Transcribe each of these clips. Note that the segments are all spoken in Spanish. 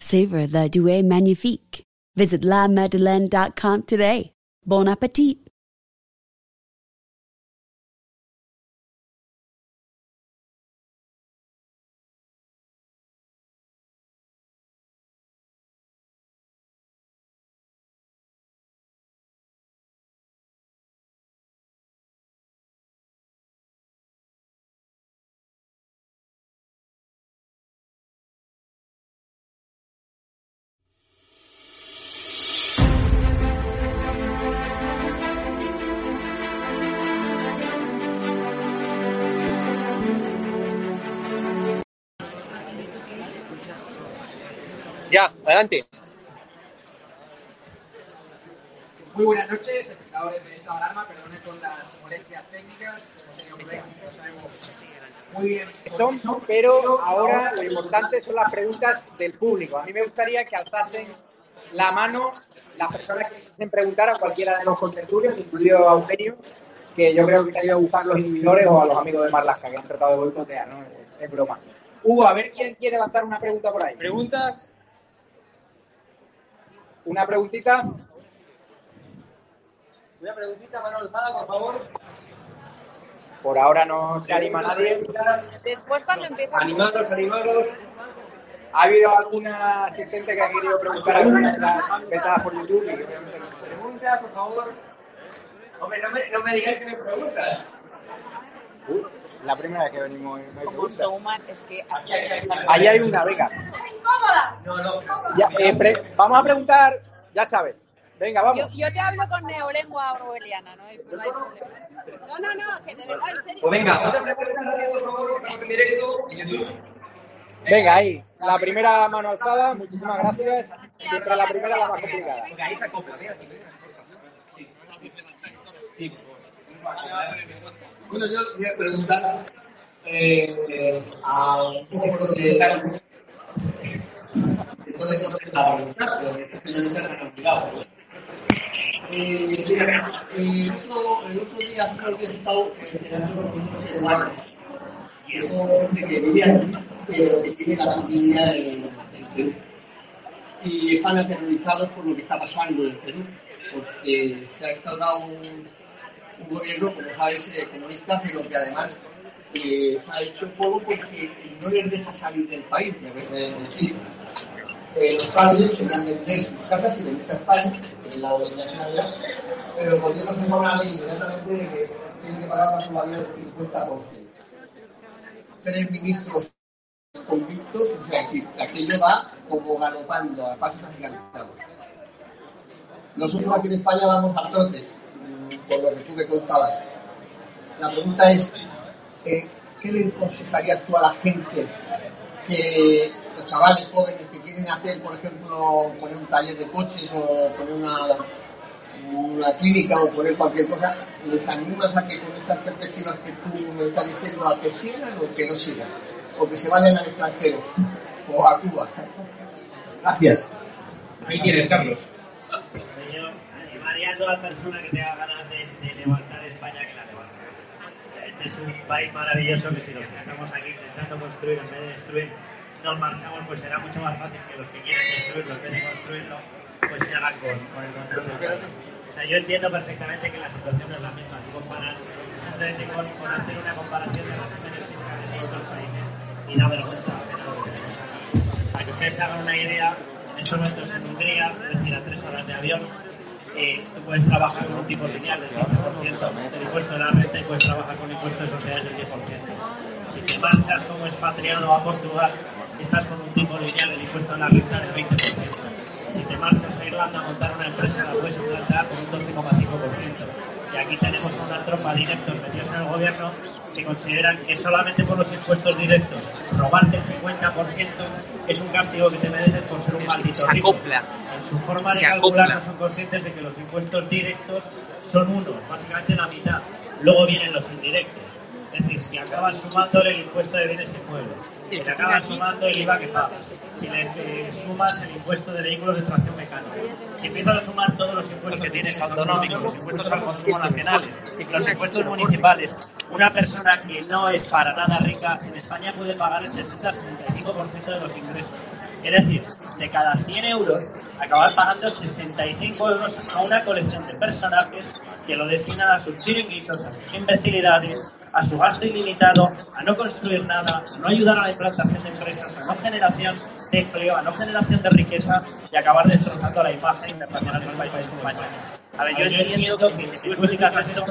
Savor the Douai Magnifique. Visit lamadeleine.com today. Bon appetit! Ya, adelante. Muy buenas noches, espectadores de esta alarma, perdone por las molestias técnicas, no sabemos muy bien Son, pero ahora lo importante son las preguntas del público. A mí me gustaría que alzasen la mano las personas que quisiesen preguntar a cualquiera de los contertulios, incluido a Eugenio, que yo creo que se ha ido a buscar los inhibidores o a los amigos de Marlaska que han tratado de boicotear, ¿no? Es, es broma. Hugo, a ver quién quiere lanzar una pregunta por ahí. ¿Preguntas? ¿Una preguntita? Una preguntita, mano alzada, por favor. Por ahora no se anima nadie. Después cuando empieza... Animados, animados. ¿Ha habido alguna asistente que ha querido preguntar alguna de las vetadas por YouTube? Y obviamente no se Pregunta, por favor. Hombre, no me, no me digáis que me preguntas. La primera vez que venimos. no hay Como showman, es que... Aquí. Ahí hay una, venga. No, no. Ya, eh, pre- vamos a preguntar, ya sabes. Venga, Yo, vamos. yo te hablo con neolengua orwelliana, ¿no? hay- no hay problema. No, no, no, que de verdad, en serio. Pues venga, otra pregunta, Darío, por favor, estamos en directo en YouTube. Venga, ahí. La primera mano alzada, muchísimas gracias. Siempre la primera la más complicada. Venga, ahí se acopla. Sí, por favor. Bueno, yo voy a preguntar eh, a un poco de entonces no se la dejan al cuidado. Eh, y el otro día creo que he estado con unos peruanos, y eso gente que vive aquí, pero que tiene la familia en, en Perú. Y están aterrorizados por lo que está pasando en Perú, porque se ha instaurado un, un gobierno, como sabes, comunista, pero que además eh, se ha hecho poco porque no les deja salir del país. Es decir, eh, los padres querían vender sus casas y venirse a España, es la nacionalidad, pero el gobierno se una ley inmediatamente de que tienen que pagar una plusvalía del 50%. Tres ministros convictos, o sea, es decir, aquello va como galopando a pasos agigantados. Nosotros aquí en España vamos al trote, por lo que tú me contabas. La pregunta es, eh, ¿qué le aconsejarías tú a la gente que los chavales jóvenes que quieren hacer, por ejemplo, poner un taller de coches o poner una, una clínica o poner cualquier cosa, les animas a que con estas perspectivas que tú me estás diciendo a que sigan o que no sigan? O que se vayan al extranjero o a Cuba. Gracias. Ahí tienes, Carlos. Yo animaría a toda persona que tenga ganas de, de levantar España que la levante. O sea, Este es un país maravilloso que si los que estamos aquí intentando construir en vez de destruir nos marchamos, pues será mucho más fácil que los que quieren destruirlo en vez de construirlo, pues se hagan con, con el control país. O sea, yo entiendo perfectamente que la situación es la misma. Tú comparas simplemente con, con hacer una comparación de regímenes fiscales con otros países y da vergüenza aquí. Para que ustedes hagan una idea, en estos momentos en Hungría, es decir, a tres horas de avión, eh, puedes trabajar con un tipo lineal del 15% del impuesto de la renta y puedes trabajar con impuesto de sociedades del 10%. Si te marchas como expatriado a Portugal, estás con un tipo lineal del impuesto de la renta del 20%. Si te marchas a Irlanda a montar una empresa, la puedes implantar con un 12,5%. Y aquí tenemos una tropa de directos metidos en el gobierno que consideran que solamente por los impuestos directos robarte el 50% es un castigo que te mereces por ser un maldito Se rico. En su forma de Se calcular acopla. no son conscientes de que los impuestos directos son unos, básicamente la mitad. Luego vienen los indirectos. Es decir, si acabas sumando el impuesto de bienes y muebles, si acabas sumando el IVA que pagas, si le eh, sumas el impuesto de vehículos de tracción mecánica, si empiezas a sumar todos los impuestos que tienes autonómicos, los impuestos al consumo nacionales, los impuestos municipales, una persona que no es para nada rica en España puede pagar el 60-65% de los ingresos. Es decir, de cada 100 euros, acabar pagando 65 euros a una colección de personajes que lo destinan a sus chiringuitos, a sus imbecilidades, a su gasto ilimitado, a no construir nada, a no ayudar a la implantación de empresas, a no generación de empleo, a no generación de riqueza y acabar destrozando la imagen internacional del país como España. A ver, yo entiendo que si tú explicas esto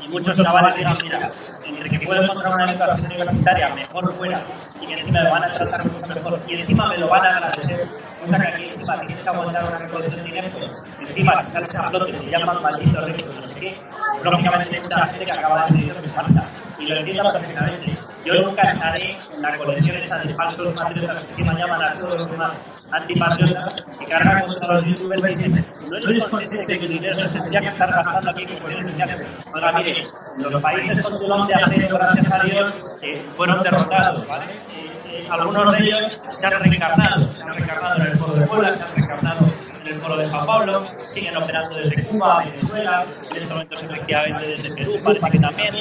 y muchos chavales digan, mira, entre que puedo encontrar una educación universitaria mejor fuera y que encima me van a tratar mucho mejor. Y encima me lo van a agradecer, cosa que aquí encima tienes que aguantar una recolección de impuestos, encima si sales a flote te llaman maldito rico, no sé qué, lógicamente hay mucha gente que acaba decidiendo que se marcha y lo entiendo perfectamente. Yo nunca estaré en la colección esa de falsos patriotas que encima llaman a todos los demás antipatriotas que cargan contra los youtubers y dicen no eres consciente de que el dinero se tendría que estar gastando aquí en cuestiones sociales. Oiga, mire, los países con telón de acero, gracias a Dios, eh, fueron derrotados, ¿vale? Eh, eh, algunos de ellos se han reencarnado, se han reencarnado en el Foro de Puebla, se han reencarnado en el Foro de Sao Paulo, siguen operando desde Cuba, Venezuela, en estos momentos efectivamente desde Perú, parece que también.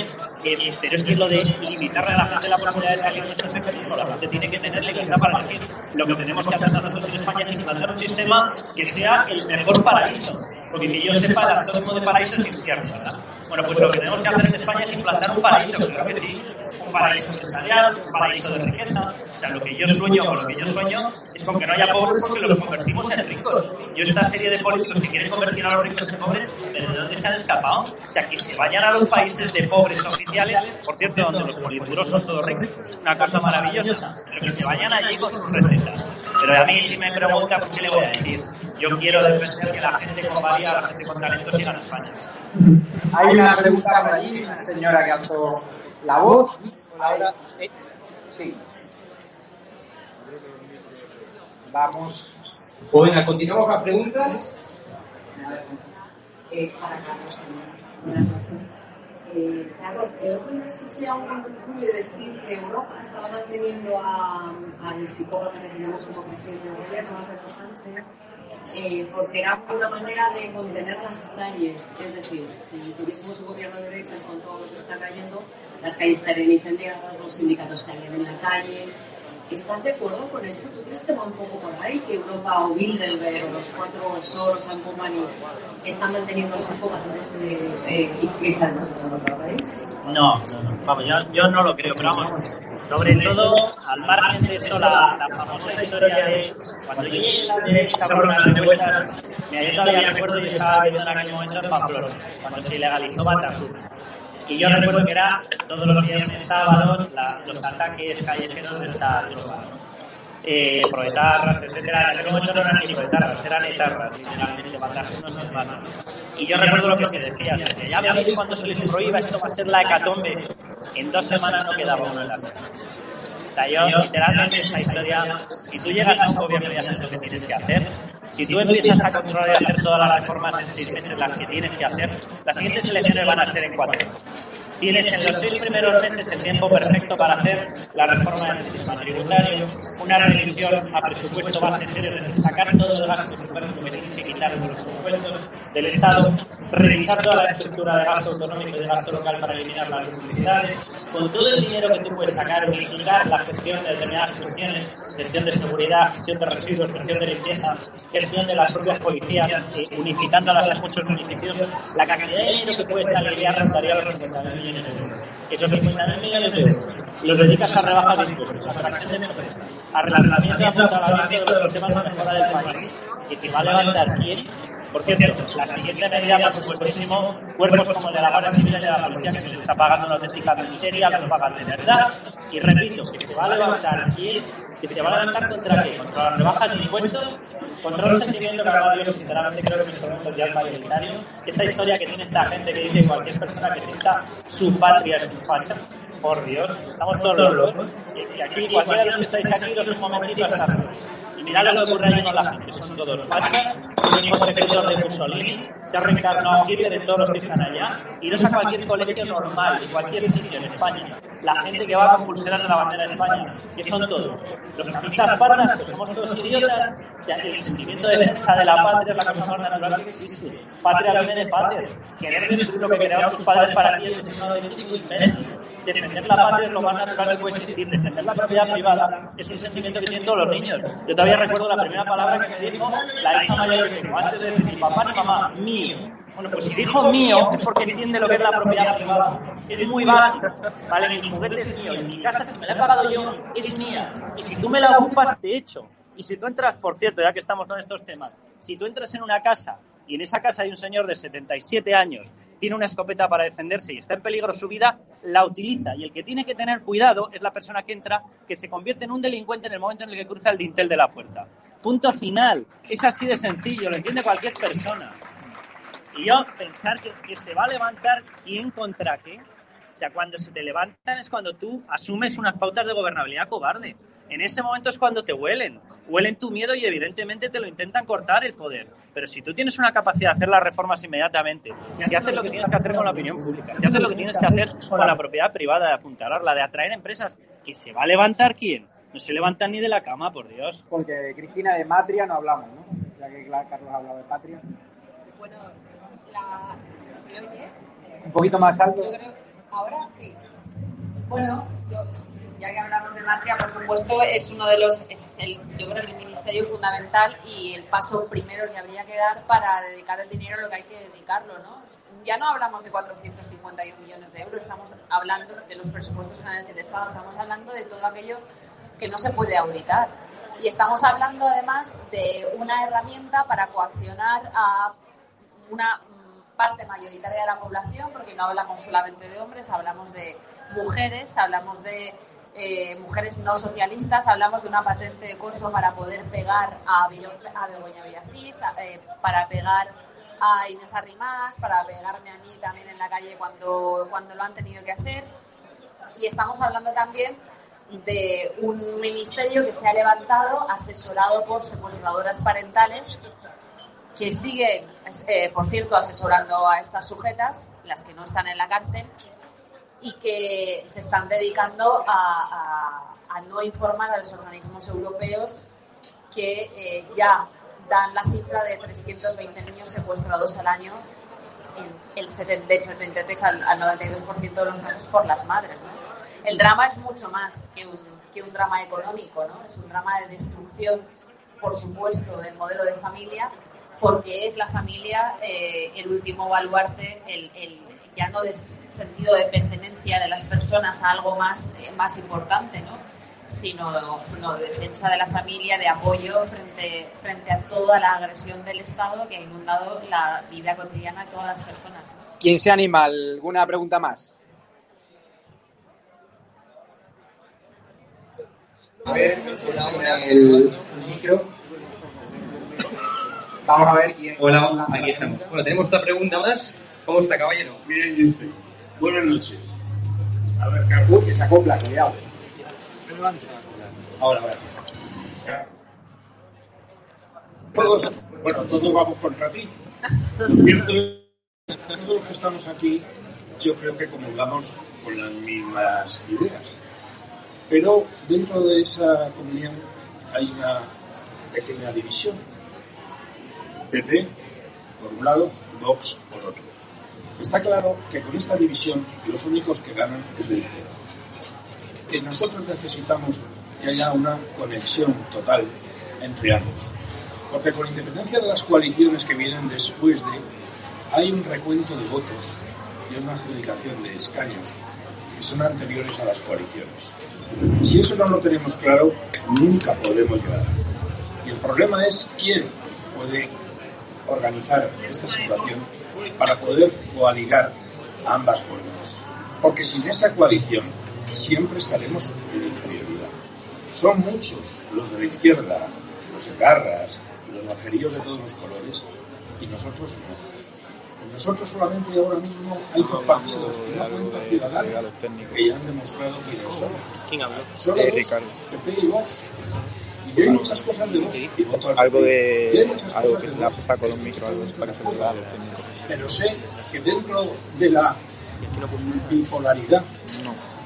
Eh, pero es que es lo de limitarle a la gente la posibilidad de salir de estos mecanismos, la gente tiene que tener libertad para elegir. Lo que tenemos que hacer nosotros en España es implantar un sistema que sea el mejor paraíso. Porque que yo sepa, el antónimo de paraíso es infierno, ¿verdad? Bueno, pues lo que tenemos que hacer en España es implantar un paraíso, claro que sí. Un paraíso empresarial, un paraíso de riqueza. O sea, lo que yo sueño con lo que yo sueño es con que no haya pobres porque los convertimos en ricos. Yo esta serie de políticos que quieren convertir a los ricos en pobres, ¿pero de dónde se han escapado? O sea, que se vayan a los países de pobres oficiales, por cierto, donde los politburos son todos ricos, una cosa maravillosa, pero que se vayan allí con sus recetas. Pero a mí si me pregunta, pues ¿qué le voy a decir? Yo quiero defender que la gente con valía, la gente con talento siga en España. Hay una pregunta por allí, una señora que alzó la voz. Ahora, eh, sí. Vamos. Pues venga, continuamos con las preguntas. Eh, Sara Carlos también. Buenas noches. Eh, Carlos, el otro día escuché a un contertulio decir que Europa estaba manteniendo a- al psicólogo que tenemos como presidente del gobierno, Alberto Sánchez, eh, porque era una manera de contener las calles. Es decir, si tuviésemos un gobierno de derechas con todo lo que está cayendo, las calles estarían incendiadas, los sindicatos estarían en la calle. ¿Estás de acuerdo con eso? ¿Tú crees que va un poco por ahí? Que Europa o Bilderberg o los cuatro Soros, and Company están manteniendo los psicópatas eh, eh, y están otro país? No, no. Vamos, yo, no lo creo, pero vamos, sobre todo, al margen de eso, la, famosa historia de cuando yo llegué a la derecha por revueltas, me yo que estaba viviendo en aquel momento en Pamplona, cuando se legalizó Batasur. Y yo recuerdo que era todos los viernes sábados la- los ataques callejeros de esta tropa. Eh, proetarras, etcétera. En aquel momento no eran ni proetarras, eran etarras, literalmente, Batasur no nos. Y yo recuerdo lo que se decía, se decía, ya veréis cuando se les prohíba, esto va a ser la hecatombe. En dos semanas no quedaba uno en las calles. O sea, yo literalmente esta historia, si tú llegas a un gobierno y haces lo que tienes que hacer, si tú empiezas a controlar y hacer todas las reformas en seis meses las que tienes que hacer, las siguientes elecciones van a ser en cuatro. Tienes en los seis primeros meses el tiempo perfecto para hacer la reforma del sistema tributario, una revisión a presupuesto base cero, es decir, sacar todo el gasto superfluo que tienes que quitar de los presupuestos del Estado, revisar toda la estructura de gasto autonómico y de gasto local para eliminar las duplicidades, con todo el dinero que tú puedes sacar, unificar la gestión de determinadas cuestiones, gestión de seguridad, gestión de residuos, gestión de limpieza, gestión de las propias policías, eh, unificándolas en muchos municipios, la cantidad de dinero que puedes aliviar rondaría los 50.000 millones de euros. Esos 50.000 millones de euros los dedicas a rebajas de impuestos, a atracción de empresas, a relanzamiento y apuntalamiento de los sistemas de mejora del país, que se va a levantar quién Por cierto, la siguiente medida, por supuestísimo, cuerpos como el de la Guardia Civil y de la Policía, que se les está pagando una auténtica miseria, los pagan de verdad. Y repito, que se va a levantar quién, que se va a levantar contra qué, contra las rebajas de impuestos, contra un sentimiento que ahora yo sinceramente creo que en este momento ya mayoritario. Esta historia que tiene esta gente que dice cualquier persona que sienta su patria es un facha. Por Dios, estamos todos locos. Y aquí, cualquiera de los que estáis aquí, os un momentito a estar y mirad lo que ocurre ahí con la gente, son todos fachas, un hijo secreto de Mussolini, se ha reencarnado Hitler de todos los que están allá, y no es a cualquier colegio normal, de cualquier sitio en España, la gente que va con pulseras de la bandera de España, que son todos, los camisas pardas, que somos todos idiotas, o sea, el sentimiento de defensa de la patria es la cosa más natural que existe, patria viene de patria, querer destruir lo que crearon tus padres para ti es un auténtico imbécil, defender la patria es lo más natural que puede existir, defender la propiedad privada es un sentimiento que tienen todos los niños, yo todavía recuerdo la primera palabra que me dijo la hija mayor que tengo, antes de decir ni papá ni mamá, mío. Bueno, pues si dijo mío es porque entiende lo que es la propiedad privada. Es muy básico. Vale, mi juguete es mío, en mi casa si me la he pagado yo es mía. Y si tú me la ocupas, te echo. Y si tú entras, por cierto, ya que estamos con estos temas, si tú entras en una casa y en esa casa hay un señor de 77 años, tiene una escopeta para defenderse y está en peligro su vida, la utiliza. Y el que tiene que tener cuidado es la persona que entra, que se convierte en un delincuente en el momento en el que cruza el dintel de la puerta. Punto final. Es así de sencillo, lo entiende cualquier persona. Y yo pensar que, se va a levantar quién contra qué. O sea, cuando se te levantan es cuando tú asumes unas pautas de gobernabilidad cobarde. En ese momento es cuando te huelen. Huelen tu miedo y evidentemente te lo intentan cortar el poder. Pero si tú tienes una capacidad de hacer las reformas inmediatamente, si haces lo que tienes que hacer con la opinión pública, si haces lo que tienes que hacer con la propiedad privada, de apuntalarla, de atraer empresas, que se va a levantar quién? No se levantan ni de la cama, por Dios. Porque Cristina de Matria no hablamos, ¿no? Ya que Carlos ha hablado de Patria. Bueno, la... ¿se oye? Un poquito más alto. Yo creo... Ahora sí. Bueno, yo, ya que hablamos de Matria, por supuesto, es uno de los, es el, yo creo, el ministerio fundamental y el paso primero que habría que dar para dedicar el dinero a lo que hay que dedicarlo, ¿no? Ya no hablamos de 451 millones de euros, estamos hablando de los presupuestos generales del Estado, estamos hablando de todo aquello que no se puede auditar. Y estamos hablando además de una herramienta para coaccionar a una parte mayoritaria de la población, porque no hablamos solamente de hombres, hablamos de mujeres, hablamos de eh, mujeres no socialistas, hablamos de una patente de curso para poder pegar a, Villo, a Begoña Villacís, eh, para pegar a Inés Arrimadas, para pegarme a mí también en la calle cuando, cuando lo han tenido que hacer. Y estamos hablando también de un ministerio que se ha levantado asesorado por secuestradoras parentales que siguen, eh, por cierto, asesorando a estas sujetas, las que no están en la cárcel, y que se están dedicando a, no informar a los organismos europeos que eh, ya dan la cifra de 320 niños secuestrados al año, en el 70, del 73 al, al 92% de los casos por las madres. ¿no? El drama es mucho más que un, drama económico, ¿no? es un drama de destrucción, por supuesto, del modelo de familia, porque es la familia eh, el último baluarte, el, ya no de sentido de pertenencia de las personas a algo más, eh, más importante, ¿no? sino, sino de defensa de la familia, de apoyo frente, frente a toda la agresión del Estado que ha inundado la vida cotidiana de todas las personas. ¿no? ¿Quién se anima? ¿Alguna pregunta más? A ver, el micro. Vamos a ver quién. Hola, aquí estamos. Bueno, tenemos otra pregunta más. ¿Cómo está, caballero? Bien, y usted. Buenas noches. A ver, Carlos. que se acopla, cuidado. Ahora, ahora. Todos, bueno, todos vamos contra ti. Lo cierto todos los que estamos aquí, yo creo que comulgamos con las mismas ideas. Pero dentro de esa comunión hay una pequeña división. PP, por un lado, Vox, por otro. Está claro que con esta división los únicos que ganan es la izquierda. Que nosotros necesitamos que haya una conexión total entre ambos. Porque con independencia de las coaliciones que vienen después de, hay un recuento de votos y una adjudicación de escaños que son anteriores a las coaliciones. Si eso no lo tenemos claro, nunca podremos llegar. Y el problema es quién puede organizar esta situación para poder coaligar ambas fuerzas. Porque sin esa coalición siempre estaremos en inferioridad. Son muchos los de la izquierda, los ecarras, los bajeríos de todos los colores, y nosotros no. Nosotros solamente ahora mismo hay dos partidos una cuenta ciudadanos que ya han demostrado quiénes son. ¿Quién habló? Solo Eh, dos, Ricardo. PP y Vox. Y hay muchas cosas de Vox y voto al Algo de. muchas Algo cosas que de Vox pasado con algo estoy para técnicos. Pero sé que dentro de la bipolaridad,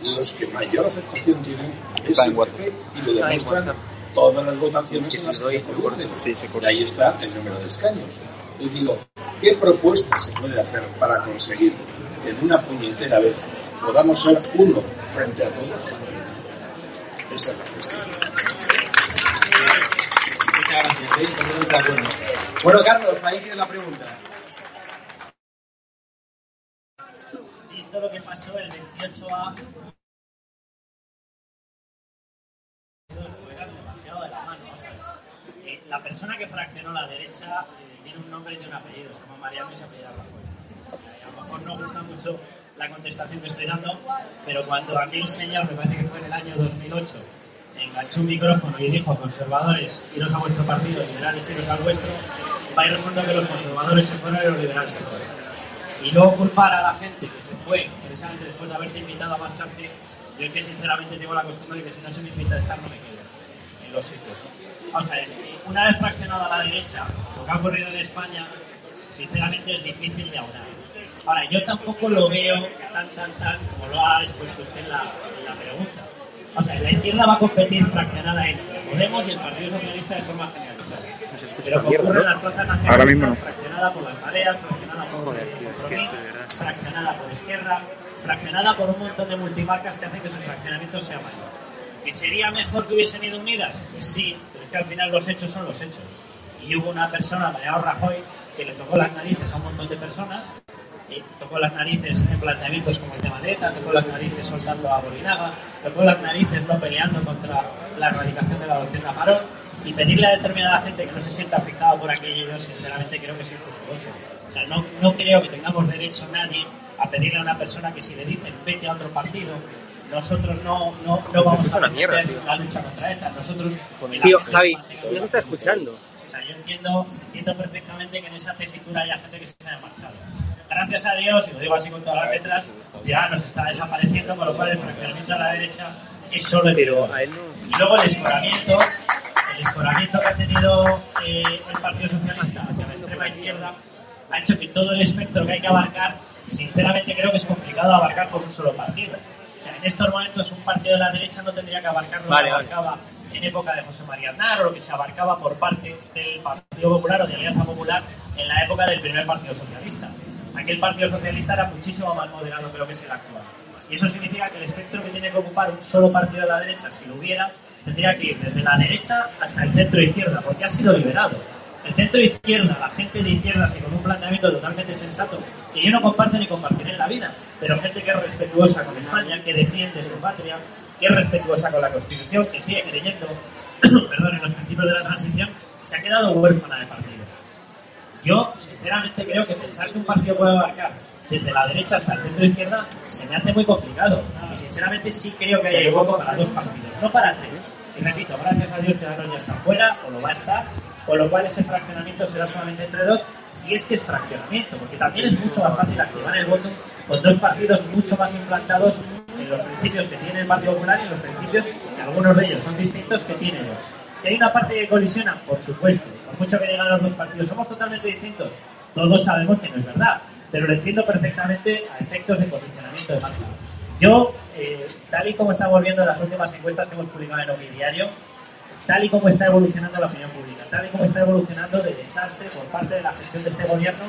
los que mayor aceptación tienen es el WhatsApp. PP y lo demuestran todas las votaciones Que en las que se producen. Y ahí está el número de escaños. Y digo, ¿qué propuesta se puede hacer para conseguir que en una puñetera vez podamos ser uno frente a todos? Esa es la cuestión. ¿Eh? Bueno, Carlos, ahí tienes la pregunta. Visto lo que pasó el 28A, fueran demasiado de la mano. eh, la persona que fraccionó la derecha eh, tiene un nombre y un apellido, se llama Mariano y se apellida Rajoy. A lo mejor no gusta mucho la contestación que estoy dando, pero cuando aquel señor, me parece que fue en el año 2008, enganchó un micrófono y dijo conservadores, iros a vuestro partido, liberales, iros al vuestro, va y resulta que los conservadores se fueron y los liberales se fueron. Y luego culpar a la gente que se fue precisamente después de haberte invitado a marcharte, yo es que sinceramente tengo la costumbre de que si no se me invita a estar no me quedo en los sitios. O sea, una vez fraccionada la derecha, lo que ha ocurrido en España, sinceramente es difícil de aunar. Ahora, yo tampoco lo veo tan, tan, tan como lo ha expuesto usted en la, en la pregunta. O sea, la izquierda va a competir fraccionada entre Podemos y el Partido Socialista de forma generalizada. Pero mierda, ¿no? las plazas Ahora mismo no. fraccionada por las mareas, fraccionada por Joder, el tío, es que Compromís, esto de verdad. fraccionada por Izquierda, fraccionada por un montón de multimarcas que hacen que su fraccionamiento sea mayor. ¿Que sería mejor que hubiesen ido unidas? Pues sí, pero es que al final los hechos son los hechos. Y hubo una persona, Mariano Rajoy, que le tocó las narices a un montón de personas, y tocó las narices en planteamientos como el tema de ETA, tocó las narices soltando a Bolinaga, tocó las narices no peleando contra la erradicación de la doctrina Parón, y pedirle a determinada gente que no se sienta afectada por aquello, yo sinceramente creo que es infructuoso. O sea, no, no creo que tengamos derecho nadie a pedirle a una persona que si le dicen vete a otro partido, nosotros no, no, no vamos a tío. la lucha contra ETA. Nosotros, Tío, Javi, no me está escuchando. Yo entiendo, entiendo perfectamente que en esa tesitura haya gente que se haya marchado. Gracias a Dios, y lo digo así con todas las letras, Ciudadanos está desapareciendo, con lo cual el fraccionamiento a la derecha es solo Pero el a él no. Y luego el escoramiento, el escoramiento que ha tenido eh, el Partido Socialista hacia la extrema izquierda ha hecho que todo el espectro que hay que abarcar, sinceramente creo que es complicado abarcar por un solo partido. O sea, en estos momentos un partido de la derecha no tendría que abarcar lo Vale, que vale. En época de José María Aznar o lo que se abarcaba por parte del Partido Popular o de Alianza Popular en la época del primer Partido Socialista. Aquel Partido Socialista era muchísimo más moderado que lo que es el actual. Y eso significa que el espectro que tiene que ocupar un solo partido de la derecha, si lo hubiera, tendría que ir desde la derecha hasta el centro izquierda, porque ha sido liberado. El centro izquierda, la gente de izquierdas y con un planteamiento totalmente sensato, que yo no comparto ni compartiré en la vida, pero gente que es respetuosa con España, que defiende su patria, que es respetuosa con la Constitución, que sigue creyendo perdón, en los principios de la transición, se ha quedado huérfana de partido. Yo, sinceramente, creo que pensar que un partido puede abarcar desde la derecha hasta el centro izquierda se me hace muy complicado. Y sinceramente sí creo que hay hueco para dos partidos, no para tres. Y repito, gracias a Dios Ciudadanos ya está fuera, o lo va a estar, con lo cual ese fraccionamiento será solamente entre dos, si es que es fraccionamiento, porque también es mucho más fácil activar el voto con dos partidos mucho más implantados los principios que tiene el Partido Popular y los principios, que algunos de ellos son distintos, que tiene dos. ¿Que hay una parte que colisiona? Por supuesto. Por mucho que digan los dos partidos, somos totalmente distintos. Todos sabemos que no es verdad, pero lo entiendo perfectamente a efectos de posicionamiento de marca. Yo, eh, tal y como estamos viendo en las últimas encuestas que hemos publicado en Omi Diario, tal y como está evolucionando la opinión pública, tal y como está evolucionando de desastre por parte de la gestión de este gobierno,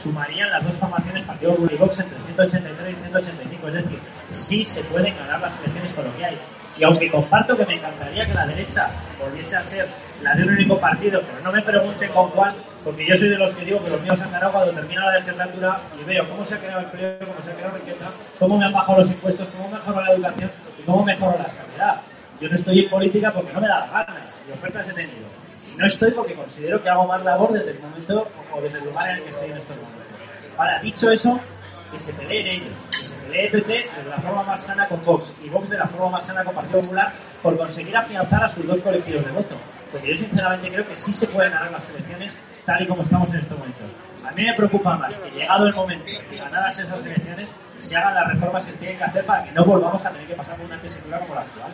sumarían las dos formaciones Partido Popular y Vox entre 183 y 185. Es decir, sí se pueden ganar las elecciones con lo que hay. Y aunque comparto que me encantaría que la derecha volviese a ser la de un único partido, pero no me pregunten con cuál, porque yo soy de los que digo que los míos han ganado cuando termina la legislatura y veo cómo se ha creado empleo, cómo se ha creado riqueza, cómo me han bajado los impuestos, cómo mejoró la educación y cómo mejoró la sanidad. Yo no estoy en política porque no me da la gana y ofertas he tenido. No estoy porque considero que hago más labor desde el momento o desde el lugar en el que estoy en estos momentos. Ahora, dicho eso, que se peleen ellos, que se pelee PP de la forma más sana con Vox y Vox de la forma más sana con Partido Popular por conseguir afianzar a sus dos colectivos de voto. Porque yo sinceramente creo que sí se pueden ganar las elecciones tal y como estamos en estos momentos. A mí me preocupa más que llegado el momento de ganadas esas elecciones se hagan las reformas que se tienen que hacer para que no volvamos a tener que pasar por una tesitura como la actual.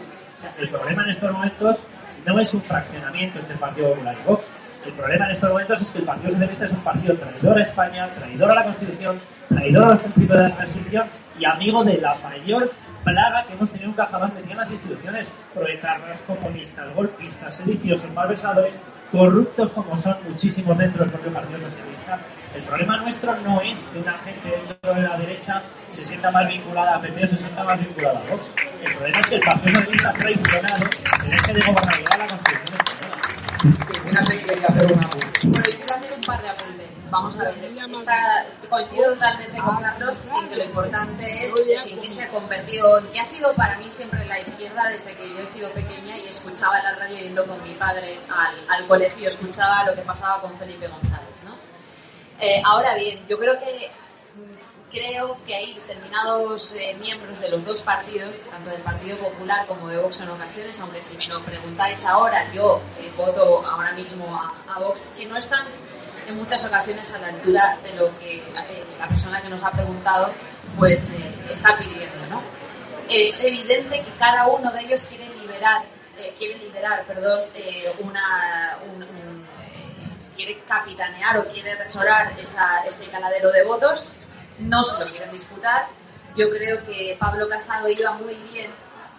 El problema en estos momentos no es un fraccionamiento entre el Partido Popular y Vox. El problema en estos momentos es que el Partido Socialista es un partido traidor a España, traidor a la Constitución, traidor a los principios de la transición y amigo de la mayor plaga que hemos tenido nunca jamás en las instituciones. Proetarras, comunistas, golpistas, sediciosos, malversadores, corruptos como son muchísimos dentro del propio Partido Socialista. El problema nuestro no es que una gente dentro de la derecha se sienta más vinculada a PP o se sienta más vinculada a Vox. El problema es que el Partido Socialista ha traicionado el eje de gobernabilidad de la Constitución española. Fíjate que quería hacer una Bueno, yo quiero hacer un par de apuntes. Vamos a ver, esta- coincido totalmente con Carlos en que lo importante es en qué se ha convertido, en qué ha sido para mí siempre la izquierda desde que yo he sido pequeña y escuchaba la radio yendo con mi padre al, al colegio, escuchaba lo que pasaba con Felipe González. ¿no? Eh, ahora bien, yo creo que mm, creo que hay determinados eh, miembros de los dos partidos, tanto del Partido Popular como de Vox en ocasiones, aunque si me lo preguntáis ahora, yo eh, voto ahora mismo a, a Vox, que no están en muchas ocasiones a la altura de lo que eh, la persona que nos ha preguntado pues eh, está pidiendo, ¿no? Es evidente que cada uno de ellos quiere liberar, eh, quiere liderar, perdón, eh, una, un- un, eh, quiere capitanear o quiere atesorar esa- ese caladero de votos, no se lo quieren disputar. Yo creo que Pablo Casado iba muy bien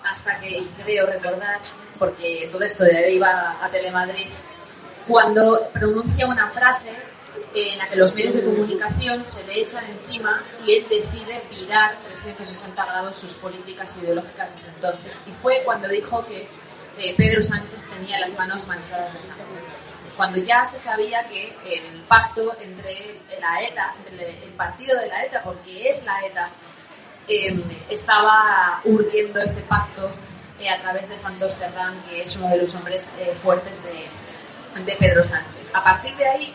hasta que, y creo recordar, porque todo esto de iba a Telemadrid, cuando pronuncia una frase en la que los medios de comunicación se le echan encima y él decide virar 360 grados sus políticas ideológicas desde entonces. Y fue cuando dijo que Pedro Sánchez tenía las manos manchadas de sangre. Cuando ya se sabía que el pacto entre la ETA, entre el partido de la ETA, porque es la ETA, eh, estaba urgiendo ese pacto eh, a través de Santos Cerdán, que es uno de los hombres eh, fuertes de, de Pedro Sánchez. A partir de ahí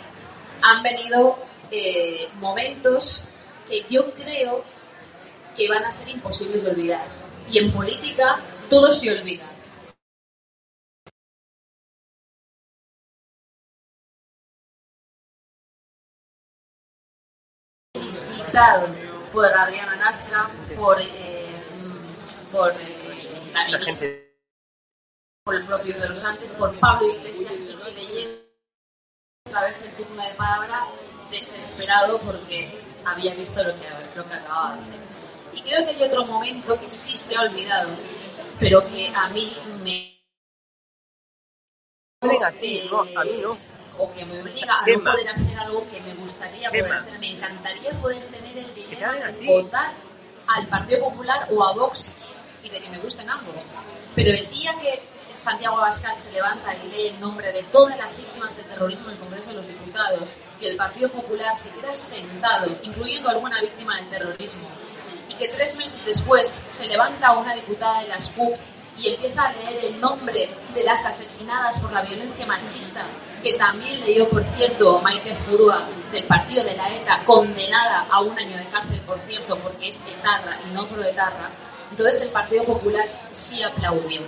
han venido eh, momentos que yo creo que van a ser imposibles de olvidar. Y en política todo se olvida. Por Adriana Nastra, por, eh, mm, por eh, la gente. Por el propio Pedro Sánchez, por Pablo Iglesias y que le llega otra vez el turno de palabra desesperado porque había visto lo que, lo que acababa de hacer. Y creo que hay otro momento que sí se ha olvidado, pero que a mí me... eh, O que me obliga a no poder hacer algo que me gustaría poder hacer. Me encantaría poder tener el dinero a de votar al Partido Popular o a Vox y de que me gusten ambos. Pero el día que Santiago Abascal se levanta y lee el nombre de todas las víctimas del terrorismo en el Congreso de los Diputados y el Partido Popular se queda sentado, incluyendo alguna víctima del terrorismo, y que tres meses después se levanta una diputada de las CUP y empieza a leer el nombre de las asesinadas por la violencia machista, que también leyó, por cierto, Maite Furúa del partido de la ETA, condenada a un año de cárcel, por cierto, porque es etarra y no proetarra, entonces el Partido Popular sí aplaudió.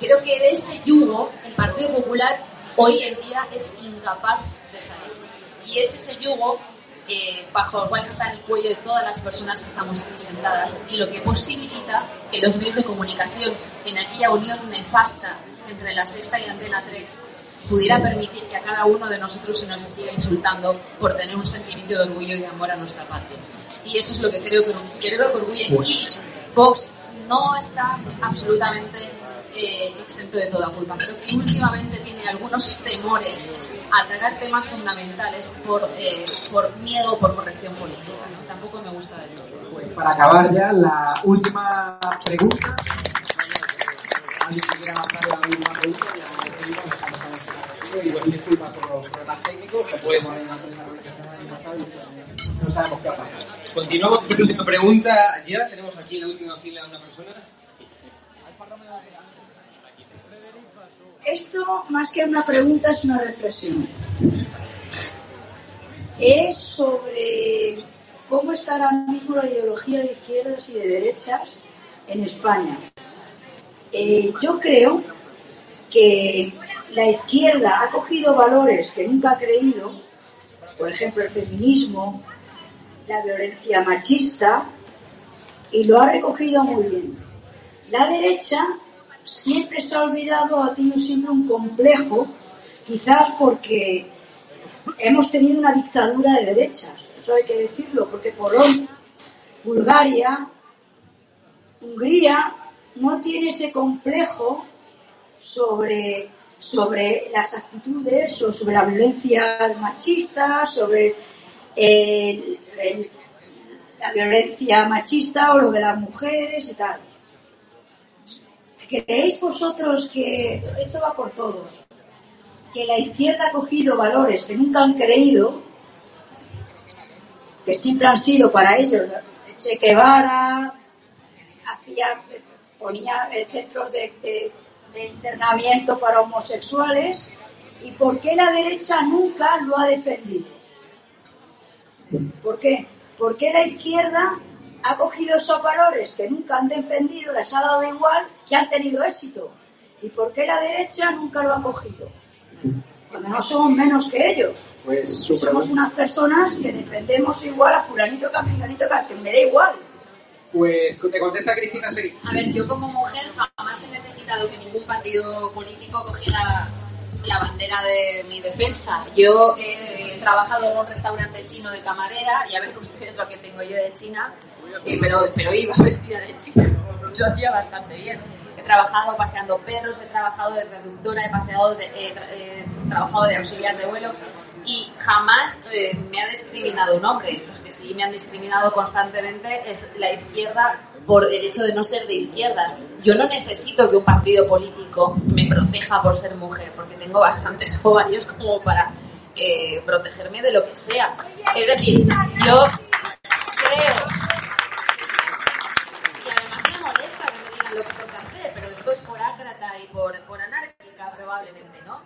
Creo que de ese yugo el Partido Popular hoy en día es incapaz de salir. Y es ese yugo eh, bajo el cual está el cuello de todas las personas que estamos aquí sentadas y lo que posibilita que los medios de comunicación en aquella unión nefasta entre la Sexta y Antena 3 pudiera permitir que a cada uno de nosotros se nos siga insultando por tener un sentimiento de orgullo y de amor a nuestra patria. Y eso es lo que creo que, creo que orgulle. Y Vox no está absolutamente eh, exento de toda culpa. Creo que últimamente tiene algunos temores a tratar temas fundamentales por, eh, por miedo o por corrección política. ¿no? Tampoco me gusta del todo. Pues para acabar ya, la última pregunta. ¿Alguien que quiera lanzar la última pregunta? Y bueno, disculpas por los problemas técnicos. Pues- No sabemos qué ha pasado. Continuamos con la última pregunta. Ya tenemos aquí en la última fila a una persona. Esto más que una pregunta es una reflexión. Es sobre cómo está ahora mismo la ideología de izquierdas y de derechas en España. Eh, yo creo que la izquierda ha cogido valores que nunca ha creído, por ejemplo el feminismo, la violencia machista, y lo ha recogido muy bien. La derecha siempre se ha olvidado, ha tenido siempre un complejo, quizás porque hemos tenido una dictadura de derechas, eso hay que decirlo, porque Polonia, Bulgaria, Hungría no tiene ese complejo sobre, sobre las actitudes o sobre la violencia machista, sobre la violencia machista o lo de las mujeres y tal. ¿Creéis vosotros que esto va por todos? Que la izquierda ha cogido valores que nunca han creído, que siempre han sido para ellos Che Guevara, hacía, ponía centros de, de internamiento para homosexuales, ¿y por qué la derecha nunca lo ha defendido? ¿Por qué? ¿Por qué la izquierda ha cogido esos valores que nunca han defendido, les ha dado igual, que han tenido éxito? ¿Y por qué la derecha nunca lo ha cogido? Cuando no somos menos que ellos. Pues somos unas personas que defendemos igual a fulanito que a fulanito que me da igual. Pues te contesta Cristina sí. A ver, yo como mujer jamás he necesitado que ningún partido político cogiera la bandera de mi defensa. Yo he trabajado en un restaurante chino de camarera, ya ven ustedes lo que tengo yo de China, pero, pero iba vestida de chino, lo hacía bastante bien. He trabajado paseando perros, he trabajado de reductora, he, paseado de, he trabajado de auxiliar de vuelo y jamás eh, me ha discriminado un hombre. Los que sí me han discriminado constantemente es la izquierda por el hecho de no ser de izquierdas. Yo no necesito que un partido político me proteja por ser mujer, porque tengo bastantes ovarios como para eh, protegerme de lo que sea. Es decir, yo creo... Y además me molesta que me digan lo que tengo que hacer, pero esto es por ácrata y por, por anárquica probablemente, ¿no?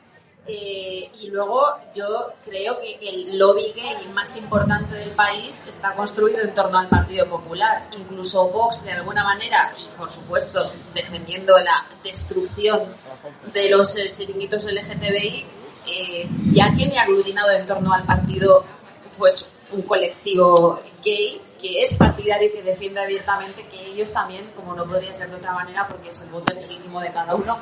Eh, y luego yo creo que el lobby gay más importante del país está construido en torno al Partido Popular. Incluso Vox, de alguna manera, y por supuesto defendiendo la destrucción de los eh, chiringuitos LGTBI, eh, ya tiene aglutinado en torno al partido pues un colectivo gay que es partidario y que defiende abiertamente que ellos también, como no podría ser de otra manera, porque es el voto legítimo de cada uno,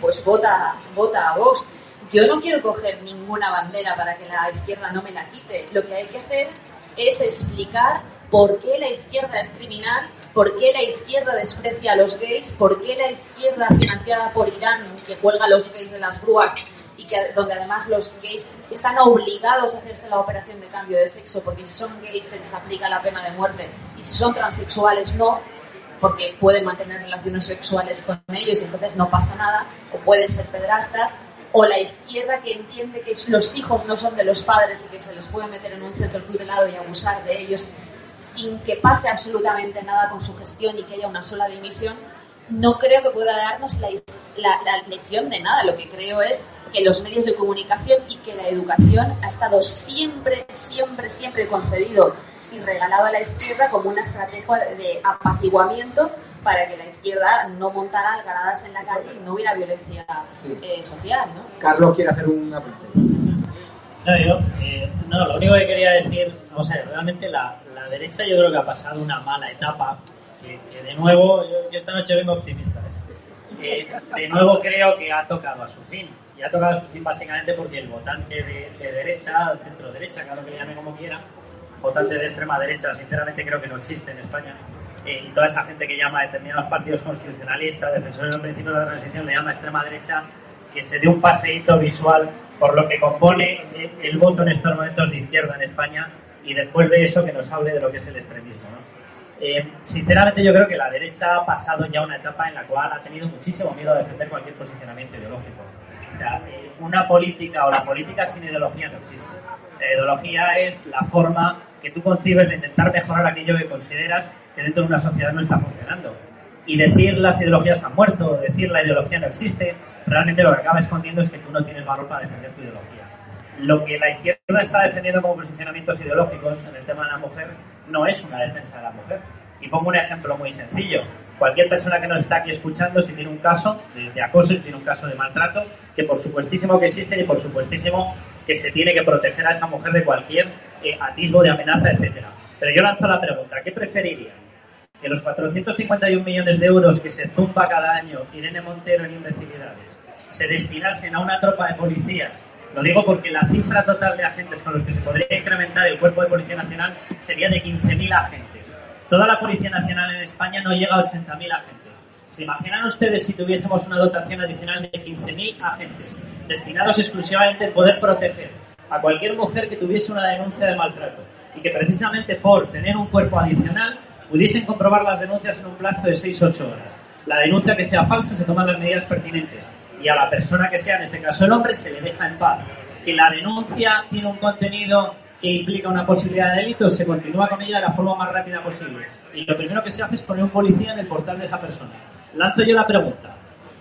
pues vota, vota a Vox. Yo no quiero coger ninguna bandera para que la izquierda no me la quite. Lo que hay que hacer es explicar por qué la izquierda es criminal, por qué la izquierda desprecia a los gays, por qué la izquierda financiada por Irán, que cuelga a los gays de las grúas y que, donde además los gays están obligados a hacerse la operación de cambio de sexo, porque si son gays se les aplica la pena de muerte y si son transexuales no, porque pueden mantener relaciones sexuales con ellos y entonces no pasa nada, o pueden ser pedrastras o la izquierda que entiende que los hijos no son de los padres y que se los puede meter en un centro tutelado y abusar de ellos sin que pase absolutamente nada con su gestión y que haya una sola dimisión, no creo que pueda darnos la, la, lección de nada. Lo que creo es que los medios de comunicación y que la educación ha estado siempre, siempre, siempre concedido y regalado a la izquierda como una estrategia de apaciguamiento para que la izquierda no montara algaradas en la calle y no hubiera violencia eh, social, ¿no? Carlos quiere hacer una pregunta. No, yo, eh, no, lo único que quería decir, o sea, realmente la, la, derecha yo creo que ha pasado una mala etapa, de nuevo, yo, esta noche vengo optimista, ¿eh? de nuevo creo que ha tocado a su fin. Y ha tocado a su fin básicamente porque el votante de, de derecha, centro derecha, cada uno que le llame como quiera, votante de extrema derecha, sinceramente creo que no existe en España y toda esa gente que llama a determinados partidos constitucionalistas, defensores del principio de la transición, le llama extrema derecha, que se dé un paseíto visual por lo que compone el voto en estos momentos de izquierda en España y después de eso que nos hable de lo que es el extremismo. Eh, sinceramente yo creo que la derecha ha pasado ya una etapa en la cual ha tenido muchísimo miedo a defender cualquier posicionamiento ideológico. Eh, una política o la política sin ideología no existe. La ideología es la forma que tú concibes de intentar mejorar aquello que consideras que dentro de una sociedad no está funcionando. Y decir las ideologías han muerto, decir la ideología no existe, realmente lo que acaba escondiendo es que tú no tienes valor para defender tu ideología. Lo que la izquierda está defendiendo como posicionamientos ideológicos en el tema de la mujer no es una defensa de la mujer. Y pongo un ejemplo muy sencillo. Cualquier persona que nos está aquí escuchando, si tiene un caso de, acoso, si tiene un caso de maltrato, que por supuestísimo que existe y por supuestísimo que se tiene que proteger a esa mujer de cualquier eh, atisbo de amenaza, etcétera. Pero yo lanzo la pregunta, ¿qué preferiría? Que los 451 millones de euros que se zumba cada año Irene Montero en imbecilidades se destinasen a una tropa de policías lo digo porque la cifra total de agentes con los que se podría incrementar el cuerpo de Policía Nacional sería de 15.000 agentes. Toda la Policía Nacional en España no llega a 80.000 agentes. ¿Se imaginan ustedes si tuviésemos una dotación adicional de 15.000 agentes destinados exclusivamente a poder proteger a cualquier mujer que tuviese una denuncia de maltrato y que precisamente por tener un cuerpo adicional pudiesen comprobar las denuncias en un plazo de 6-8 horas? La denuncia que sea falsa se toman las medidas pertinentes y a la persona que sea, en este caso el hombre, se le deja en paz. Que la denuncia tiene un contenido que implica una posibilidad de delito, se continúa con ella de la forma más rápida posible. Y lo primero que se hace es poner un policía en el portal de esa persona. Lanzo yo la pregunta.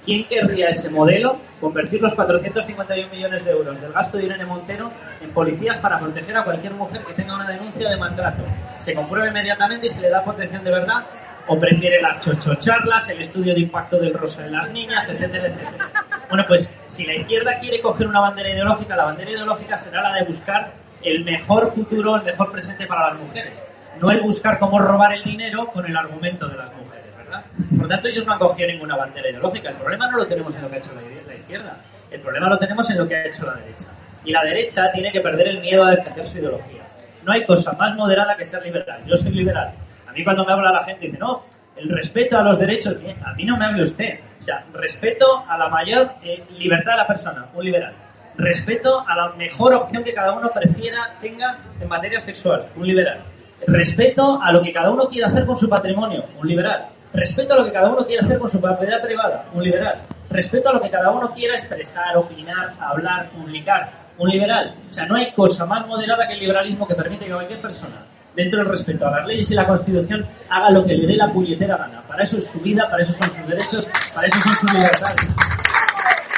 ¿Quién querría ese modelo? Convertir los 451 millones de euros del gasto de Irene Montero en policías para proteger a cualquier mujer que tenga una denuncia de maltrato. Se compruebe inmediatamente y se le da protección de verdad o prefiere las chochocharlas, el estudio de impacto del rosa en las niñas, etcétera, etcétera. Bueno, pues si la izquierda quiere coger una bandera ideológica, la bandera ideológica será la de buscar el mejor futuro, el mejor presente para las mujeres, no el buscar cómo robar el dinero con el argumento de las mujeres, ¿verdad? Por tanto, ellos no han cogido ninguna bandera ideológica. El problema no lo tenemos en lo que ha hecho la izquierda, el problema lo tenemos en lo que ha hecho la derecha. Y la derecha tiene que perder el miedo a defender su ideología. No hay cosa más moderada que ser liberal. Yo soy liberal a mí cuando me habla la gente dice, no, el respeto a los derechos, a mí no me hable usted. O sea, respeto a la mayor eh, libertad de la persona, un liberal. Respeto a la mejor opción que cada uno prefiera, tenga en materia sexual, un liberal. Respeto a lo que cada uno quiera hacer con su patrimonio, un liberal. Respeto a lo que cada uno quiera hacer con su propiedad privada, un liberal. Respeto a lo que cada uno quiera expresar, opinar, hablar, publicar, un liberal. O sea, no hay cosa más moderada que el liberalismo que permite que cualquier persona dentro del respeto a las leyes y la Constitución, haga lo que le dé la puñetera gana. Para eso es su vida, para eso son sus derechos, para eso son sus libertades.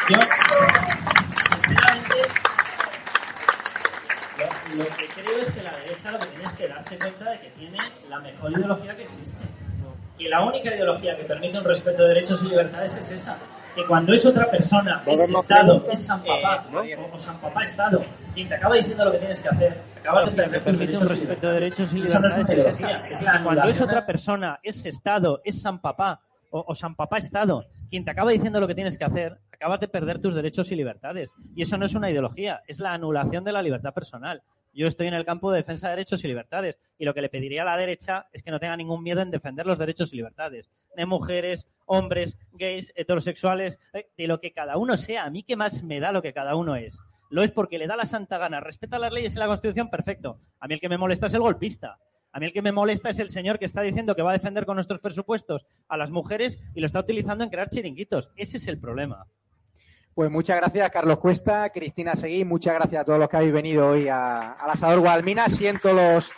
Yo, sinceramente, lo, que creo es que la derecha lo que tiene es que darse cuenta de que tiene la mejor ideología que existe. Y la única ideología que permite un respeto de derechos y libertades es esa que cuando es otra persona, es Estado, es San Papá, eh, o, San Papá Estado, quien te acaba diciendo lo que tienes que hacer, acabas de perder tus derechos, respeto de derechos y libertades. Eso no es, es la cuando es otra persona, es Estado, es San Papá, o, o San Papá Estado, quien te acaba diciendo lo que tienes que hacer, acabas de perder tus derechos y libertades. Y eso no es una ideología, es la anulación de la libertad personal. Yo estoy en el campo de defensa de derechos y libertades y lo que le pediría a la derecha es que no tenga ningún miedo en defender los derechos y libertades de mujeres, hombres, gays, heterosexuales, eh, de lo que cada uno sea. A mí qué más me da lo que cada uno es. Lo es porque le da la santa gana, respeta las leyes y la Constitución, perfecto. A mí el que me molesta es el golpista. A mí el que me molesta es el señor que está diciendo que va a defender con nuestros presupuestos a las mujeres y lo está utilizando en crear chiringuitos. Ese es el problema. Pues muchas gracias, Carlos Cuesta, Cristina Seguí, muchas gracias a todos los que habéis venido hoy a, al asador Guadalmina. Siento los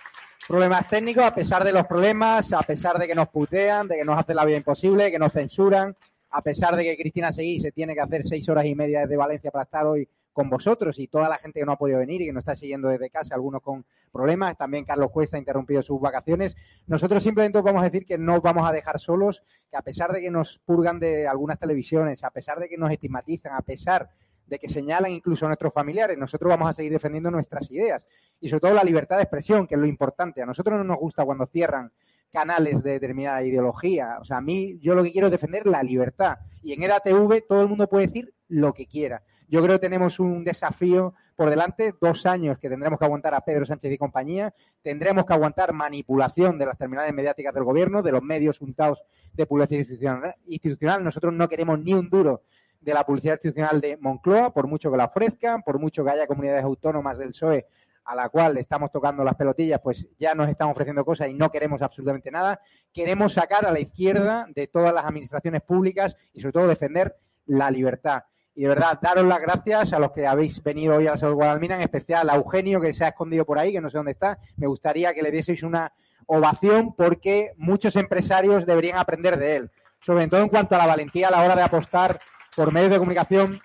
problemas técnicos, a pesar de los problemas, a pesar de que nos putean, de que nos hacen la vida imposible, que nos censuran, a pesar de que Cristina Seguí se tiene que hacer seis horas y media desde Valencia para estar hoy con vosotros y toda la gente que no ha podido venir y que nos está siguiendo desde casa, algunos con problemas. También Carlos Cuesta ha interrumpido sus vacaciones. Nosotros simplemente vamos a decir que no vamos a dejar solos, que a pesar de que nos purgan de algunas televisiones, a pesar de que nos estigmatizan, a pesar de que señalan incluso a nuestros familiares, nosotros vamos a seguir defendiendo nuestras ideas y sobre todo la libertad de expresión, que es lo importante. A nosotros no nos gusta cuando cierran canales de determinada ideología. O sea, a mí yo lo que quiero es defender la libertad. Y en EDATV todo el mundo puede decir lo que quiera. Yo creo que tenemos un desafío por delante, dos años que tendremos que aguantar a Pedro Sánchez y compañía, tendremos que aguantar manipulación de las terminales mediáticas del gobierno, de los medios untados de publicidad institucional. Nosotros no queremos ni un duro de la publicidad institucional de Moncloa, por mucho que la ofrezcan, por mucho que haya comunidades autónomas del PSOE a la cual estamos tocando las pelotillas, pues ya nos están ofreciendo cosas y no queremos absolutamente nada. Queremos sacar a la izquierda de todas las administraciones públicas y sobre todo defender la libertad. Y de verdad, daros las gracias a los que habéis venido hoy a la Salud Guadalmina, en especial a Eugenio, que se ha escondido por ahí, que no sé dónde está. Me gustaría que le dieseis una ovación porque muchos empresarios deberían aprender de él. sobre todo en cuanto a la valentía a la hora de apostar por medios de comunicación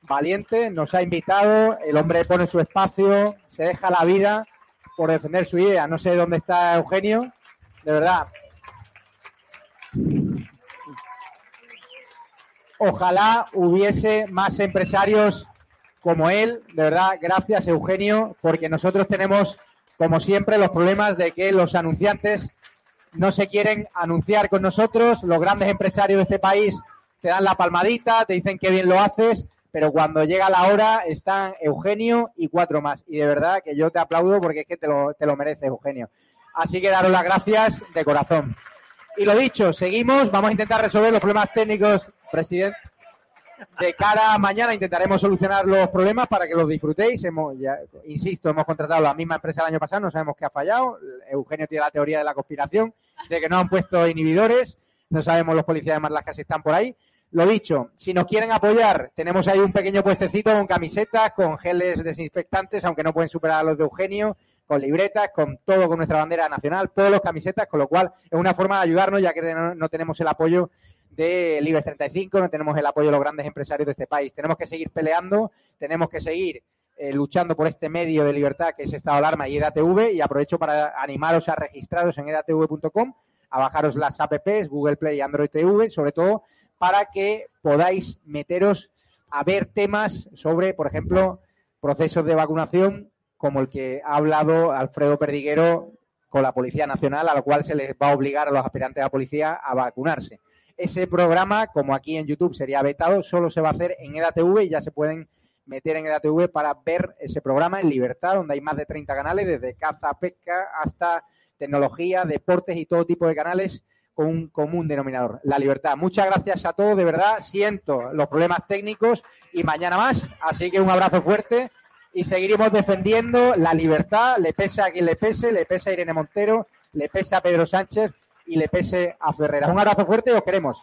valiente, nos ha invitado, el hombre pone su espacio, se deja la vida por defender su idea. No sé dónde está Eugenio, de verdad. Ojalá hubiese más empresarios como él, de verdad, gracias Eugenio, porque nosotros tenemos, como siempre, los problemas de que los anunciantes no se quieren anunciar con nosotros, los grandes empresarios de este país te dan la palmadita, te dicen que bien lo haces, pero cuando llega la hora están Eugenio y cuatro más. Y de verdad que yo te aplaudo porque es que te lo, te lo mereces, Eugenio. Así que daros las gracias de corazón. Y lo dicho, seguimos, vamos a intentar resolver los problemas técnicos, presidente. De cara a mañana intentaremos solucionar los problemas para que los disfrutéis. Hemos, insisto, hemos contratado la misma empresa el año pasado, no sabemos qué ha fallado. Eugenio tiene la teoría de la conspiración, de que no han puesto inhibidores. No sabemos los policías de Marlaska si están por ahí. Lo dicho, si nos quieren apoyar, tenemos ahí un pequeño puestecito con camisetas, con geles desinfectantes, aunque no pueden superar a los de Eugenio, con libretas, con todo con nuestra bandera nacional, todos los camisetas, con lo cual es una forma de ayudarnos, ya que no, tenemos el apoyo de Libres 35, no tenemos el apoyo de los grandes empresarios de este país. Tenemos que seguir peleando, tenemos que seguir eh, luchando por este medio de libertad que es Estado de Alarma y EDATV y aprovecho para animaros a registraros en edatv.com, a bajaros las apps, Google Play y Android TV, sobre todo para que podáis meteros a ver temas sobre, por ejemplo, procesos de vacunación como el que ha hablado Alfredo Perdiguero con la Policía Nacional, a lo cual se les va a obligar a los aspirantes a la policía a vacunarse. Ese programa, como aquí en YouTube sería vetado, solo se va a hacer en EDATV y ya se pueden meter en EDATV para ver ese programa en libertad, donde hay más de 30 canales, desde caza, pesca hasta tecnología, deportes y todo tipo de canales con un común denominador, la libertad. Muchas gracias a todos, de verdad, siento los problemas técnicos y mañana más, así que un abrazo fuerte y seguiremos defendiendo la libertad, le pese a quien le pese, le pese a Irene Montero, le pese a Pedro Sánchez y le pese a Ferreras. Un abrazo fuerte y os queremos.